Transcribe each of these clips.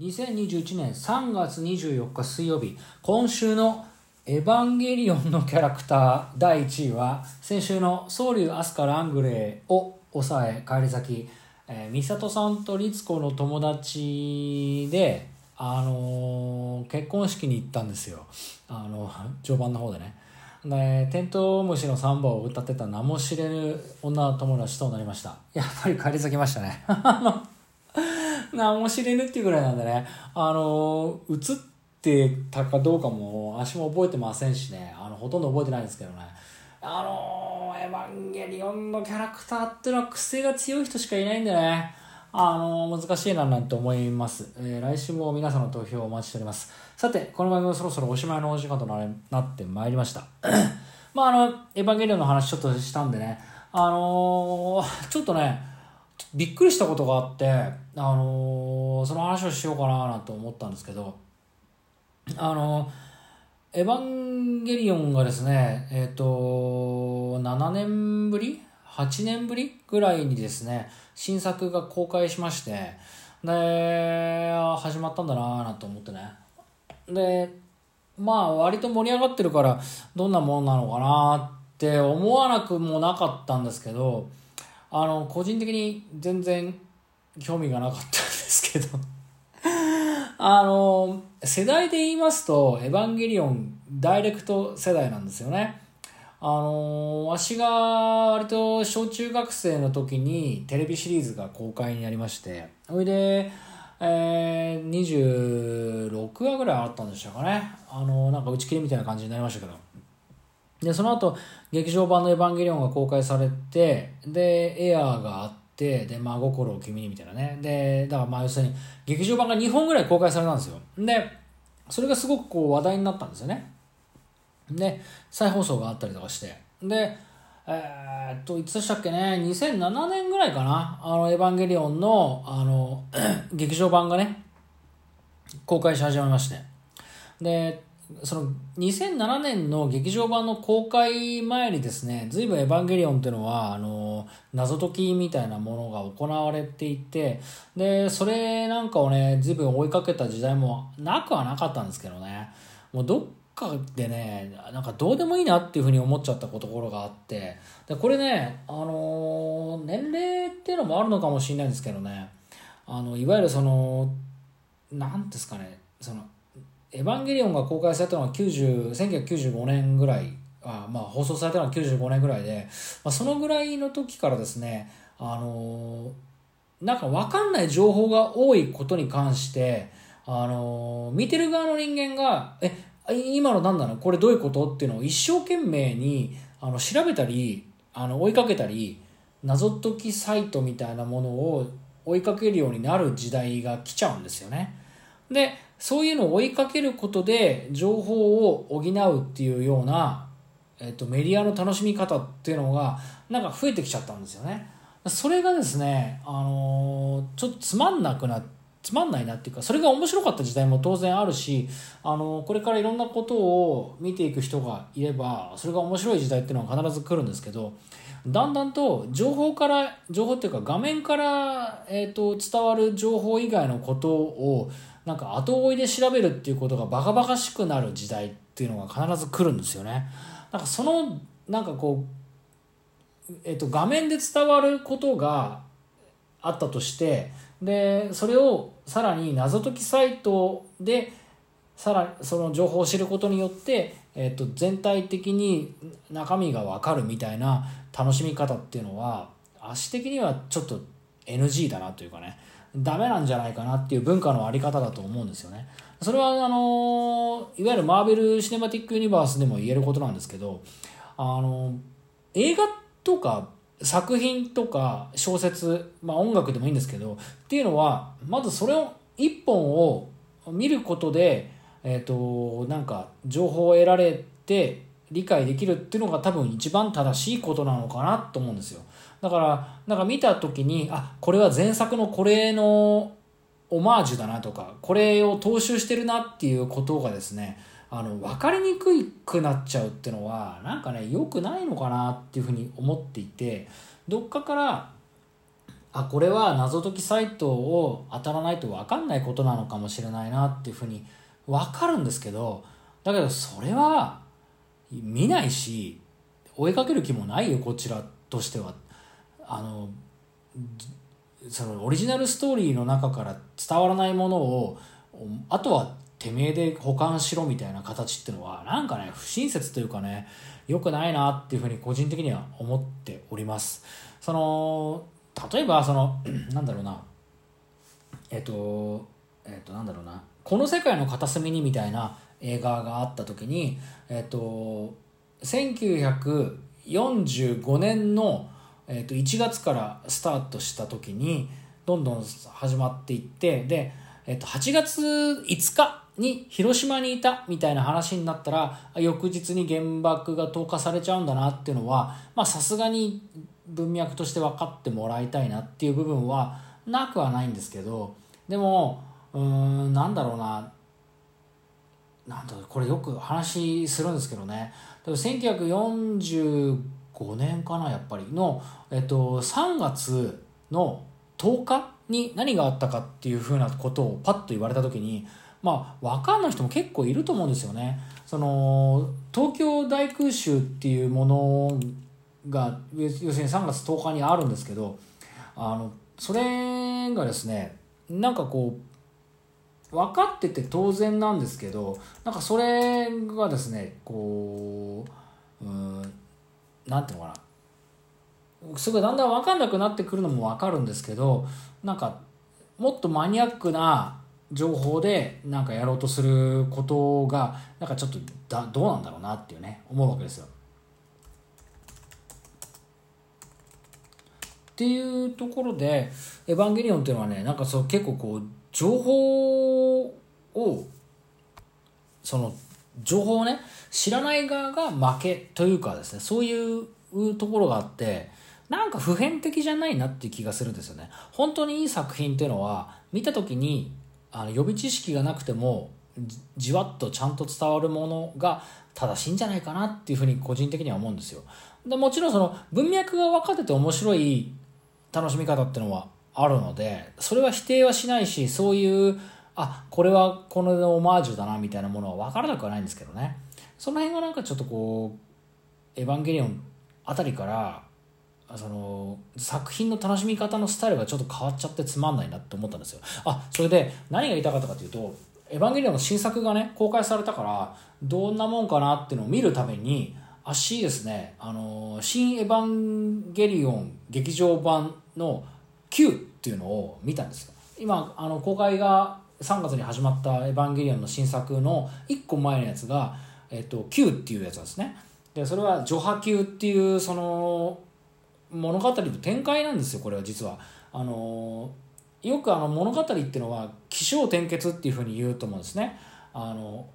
2021年3月24日水曜日、今週のエヴァンゲリオンのキャラクター第1位は、先週の総龍アスカ・ラングレーを抑え、帰り先、えー、美里さんと律子の友達で、あのー、結婚式に行ったんですよ。あの、序盤の方でね。で、テントウムシのサンバを歌ってた名も知れぬ女友達となりました。やっぱり帰り咲きましたね。何も知れぬっていうぐらいなんでね、あの、映ってたかどうかも、足も覚えてませんしね、あの、ほとんど覚えてないんですけどね。あのエヴァンゲリオンのキャラクターっていうのは癖が強い人しかいないんでね、あの難しいななんて思います、えー、来週も皆さんの投票をお待ちしております。さて、この番組はそろそろおしまいのお時間とななってまいりました。まあ、あの、エヴァンゲリオンの話ちょっとしたんでね、あのー、ちょっとね、びっくりしたことがあって、あのー、その話をしようかななんて思ったんですけど、あのー、エヴァンゲリオンがですね、えっ、ー、と、7年ぶり ?8 年ぶりぐらいにですね、新作が公開しまして、で、始まったんだなぁなんて思ってね。で、まあ割と盛り上がってるからどんなもんなのかなって思わなくもなかったんですけど、あの、個人的に全然興味がなかったんですけど あの、世代で言いますと、エヴァンゲリオンダイレクト世代なんですよね。あの、わしが割と小中学生の時にテレビシリーズが公開になりまして、それで、えー、26話ぐらいあったんでしたかね。あの、なんか打ち切りみたいな感じになりましたけど。で、その後、劇場版のエヴァンゲリオンが公開されて、で、エアーがあって、で、真心を君にみたいなね。で、だからまあ要するに、劇場版が2本ぐらい公開されたんですよ。で、それがすごくこう話題になったんですよね。で、再放送があったりとかして。で、えー、っと、いつでしたっけね、2007年ぐらいかな、あの、エヴァンゲリオンの、あの、劇場版がね、公開し始めまして。で、その2007年の劇場版の公開前にですね、ずいぶんエヴァンゲリオンっていうのは、あの、謎解きみたいなものが行われていて、で、それなんかをね、ずいぶん追いかけた時代もなくはなかったんですけどね、もうどっかでね、なんかどうでもいいなっていうふうに思っちゃったところがあって、で、これね、あの、年齢っていうのもあるのかもしれないんですけどね、あの、いわゆるその、なんですかね、その、エヴァンゲリオンが公開されたのは90 1995年ぐらいあ、まあ、放送されたのは95年ぐらいで、まあ、そのぐらいの時からですね、あのー、なんか分かんない情報が多いことに関して、あのー、見てる側の人間が、え、今の何なの？これどういうこと？っていうのを一生懸命にあの調べたり、あの追いかけたり、謎解きサイトみたいなものを追いかけるようになる時代が来ちゃうんですよね。で、そういうのを追いかけることで情報を補うっていうような、えっと、メディアの楽しみ方っていうのがなんか増えてきちゃったんですよね。それがですね、あのー、ちょっとつまんなくなつまんないなっていうかそれが面白かった時代も当然あるし、あの、これからいろんなことを見ていく人がいればそれが面白い時代っていうのは必ず来るんですけどだんだんと情報から情報っていうか画面から、えーと伝わる情報以外のことをなんか後追いで調べるっていうことがバカバカしくなる時代っていうのが必ず来るんですよね。なんかそのなんかこう、えっと、画面で伝わることがあったとしてでそれをさらに謎解きサイトでさらその情報を知ることによって、えっと、全体的に中身が分かるみたいな楽しみ方っていうのは足的にはちょっと NG だなというかねダメなんじゃないかなっていう文化のあり方だと思うんですよね。それはあのいわゆるマーベル・シネマティック・ユニバースでも言えることなんですけどあの映画とか作品とか小説、まあ、音楽でもいいんですけどっていうのはまずそれを一本を見ることで、えーと、なんか情報を得られて理解できるっていうのが多分一番正しいことなのかなと思うんですよ。だから、なんか見た時に、あ、これは前作のこれのオマージュだなとか、これを踏襲してるなっていうことがですね、あの、分かりにくくなっちゃうっていうのは、なんかね、良くないのかなっていうふうに思っていて、どっかから、あこれは謎解きサイトを当たらないと分かんないことなのかもしれないなっていうふうに分かるんですけどだけどそれは見ないし追いかける気もないよこちらとしては。あのそのオリジナルストーリーの中から伝わらないものをあとはてめえで保管しろみたいな形っていうのはなんかね不親切というかね良くないなっていうふうに個人的には思っております。その例えばその なんだろうな。えっとえっとなんだろうな。この世界の片隅にみたいな映画があった時にえっと1945年の、えー、と1月からスタートした時にどんどん始まっていってで、えー、と8月5日に広島にいたみたいな話になったら翌日に原爆が投下されちゃうんだなっていうのはさすがに文脈として分かってもらいたいなっていう部分はなくはないんですけどでもうんなんだろうな。なんだろうこれよく話するんですけどね。1945 5年かなやっぱりの、えっと、3月の10日に何があったかっていうふうなことをパッと言われた時にまあ分かんない人も結構いると思うんですよね。その東京大空襲っていうものが要するに3月10日にあるんですけどあのそれがですねなんかこう分かってて当然なんですけどなんかそれがですねこううんなんていうのかなすごいだんだん分かんなくなってくるのも分かるんですけどなんかもっとマニアックな情報でなんかやろうとすることがなんかちょっとだどうなんだろうなっていうね思うわけですよ。っていうところで「エヴァンゲリオン」っていうのはねなんかそう結構こう情報をその情報をね知らない側が負けというかですねそういうところがあってなんか普遍的じゃないなっていう気がするんですよね。本当にいい作品っていうのは見た時にあの予備知識がなくてもじわっとちゃんと伝わるものが正しいんじゃないかなっていうふうに個人的には思うんですよ。でもちろんその文脈が分かってて面白い楽しみ方っていうのはあるのでそれは否定はしないしそういうあこれはこのオマージュだなみたいなものは分からなくはないんですけどね。その辺がなんかちょっとこう「エヴァンゲリオン」あたりからその作品の楽しみ方のスタイルがちょっと変わっちゃってつまんないなって思ったんですよ。あそれで何が言いたかったかというと「エヴァンゲリオン」の新作がね公開されたからどんなもんかなっていうのを見るために足ですね、あの新エヴァンゲリオン劇場版の Q っていうのを見たんですよ。今あの公開が3月に始まった「エヴァンゲリオン」の新作の1個前のやつが、えっと、Q っていうやつなんですね。でそれは「序波級」っていうその物語の展開なんですよこれは実は。あのよくあの物語っていうのは起承転結っていうふうに言うと思うんですね。あの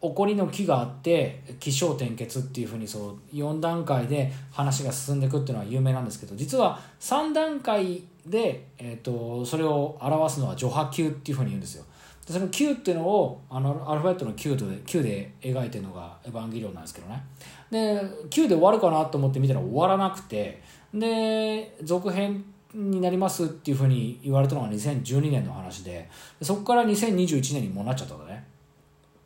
起こりの木があって起承転結っていうふうにそう4段階で話が進んでいくっていうのは有名なんですけど実は3段階で、えーと、それを表すのは序波級っていうふうに言うんですよ。でその Q っていうのをあのアルファベットの Q で Q で描いてるのがエヴァンゲリオンなんですけどねで Q で終わるかなと思って見たら終わらなくてで続編になりますっていうふうに言われたのが2012年の話でそこから2021年にもうなっちゃったんだね。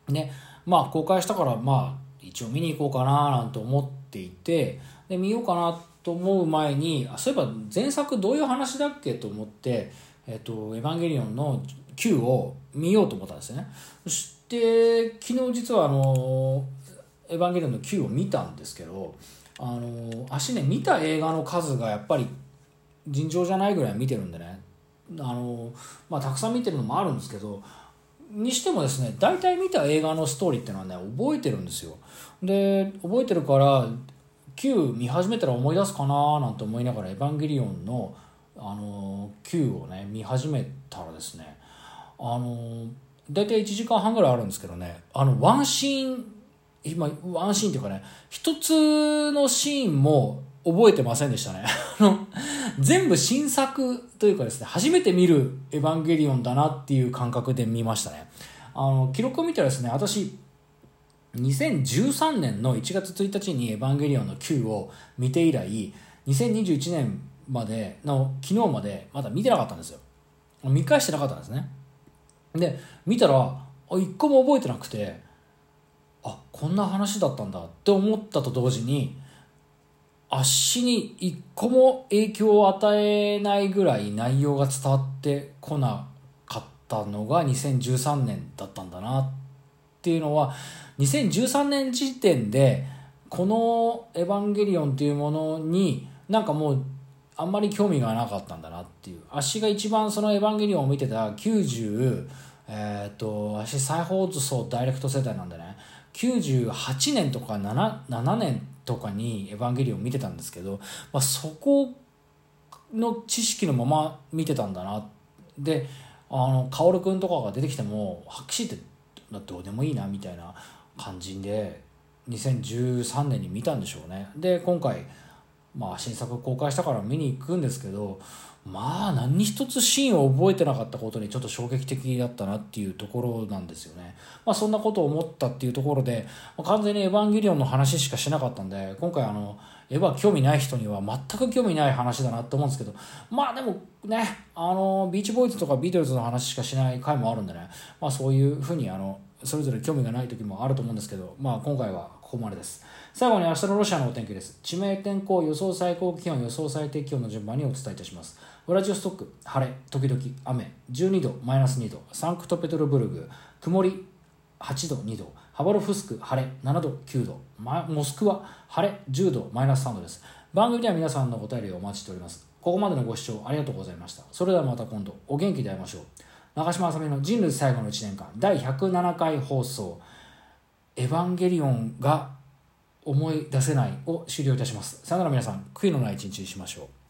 ねまあ公開したからまあ一応見に行こうかななんて思っていてで見ようかなと思う前にあそういえば前作どういう話だっけと思って「えっと、エヴァンゲリオン」の Q を見ようと思ったんですね。そして昨日実はあの「エヴァンゲリオン」の Q を見たんですけどあの足ね見た映画の数がやっぱり尋常じゃないぐらい見てるんでね。あの、まあ、たくさん見てるのもあるんですけどにしてもですね大体見た映画のストーリーっていうのはね覚えてるんですよ。で覚えてるから Q 見始めたら思い出すかななんて思いながら「エヴァンゲリオンの」あの Q をね見始めたらですねあの大体1時間半ぐらいあるんですけどねあのワンシーン今ワンシーンっていうかね一つのシーンも覚えてませんでしたね。全部新作というかですね、初めて見るエヴァンゲリオンだなっていう感覚で見ましたね。あの、記録を見たらですね、私、2013年の1月1日にエヴァンゲリオンの9を見て以来、2021年までの昨日までまだ見てなかったんですよ。見返してなかったんですね。で見たら一個も覚えてなくてあこんな話だったんだって思ったと同時に足に一個も影響を与えないぐらい内容が伝わってこなかったのが2013年だったんだなってていうのは2013年時点でこの「エヴァンゲリオン」っていうものになんかもうあんまり興味がなかったんだなっていう。足が一番その「エヴァンゲリオン」を見てた90えっ、と足再放送ダイレクト世代なんでね。98年とか 7, 7年とかに「エヴァンゲリオン」見てたんですけど、まあ、そこの知識のまま見てたんだな。であの薫君とかが出てきてもはっきり言ってどうでもいいなみたいな感じで2013年に見たんでしょうねで今回まあ新作公開したから見に行くんですけどまあ何一つシーンを覚えてなかったことにちょっと衝撃的だったなっていうところなんですよね。まあそんなことを思ったっていうところで、ま、完全にエヴァンゲリオンの話しかしなかったんで、今回あの、エヴァ興味ない人には全く興味ない話だなって思うんですけど、まあでもね、あの、ビーチボーイズとかビートルズの話しかしない回もあるんでね、まあそういうふうにあの、それぞれ興味がない時もあると思うんですけど、まあ今回はここまでです。最後に明日のロシアのお天気です。地名天候、予想最高気温、予想最低気温の順番にお伝えいたします。ウラジオストック、晴れ、時々雨、12度、マイナス2度、サンクトペテルブルグ、曇り、8度、2度、ハバロフスク、晴れ、7度、9度、まモスクワ、晴れ、10度、マイナス3度です。番組では皆さんのお便りをお待ちしております。ここまでのご視聴ありがとうございました。それではまた今度、お元気で会いましょう。長嶋あさみの人類最後の1年間、第107回放送、エヴァンゲリオンが思い出せないを終了いたします。さよなら皆さん、悔いのない一日にしましょう。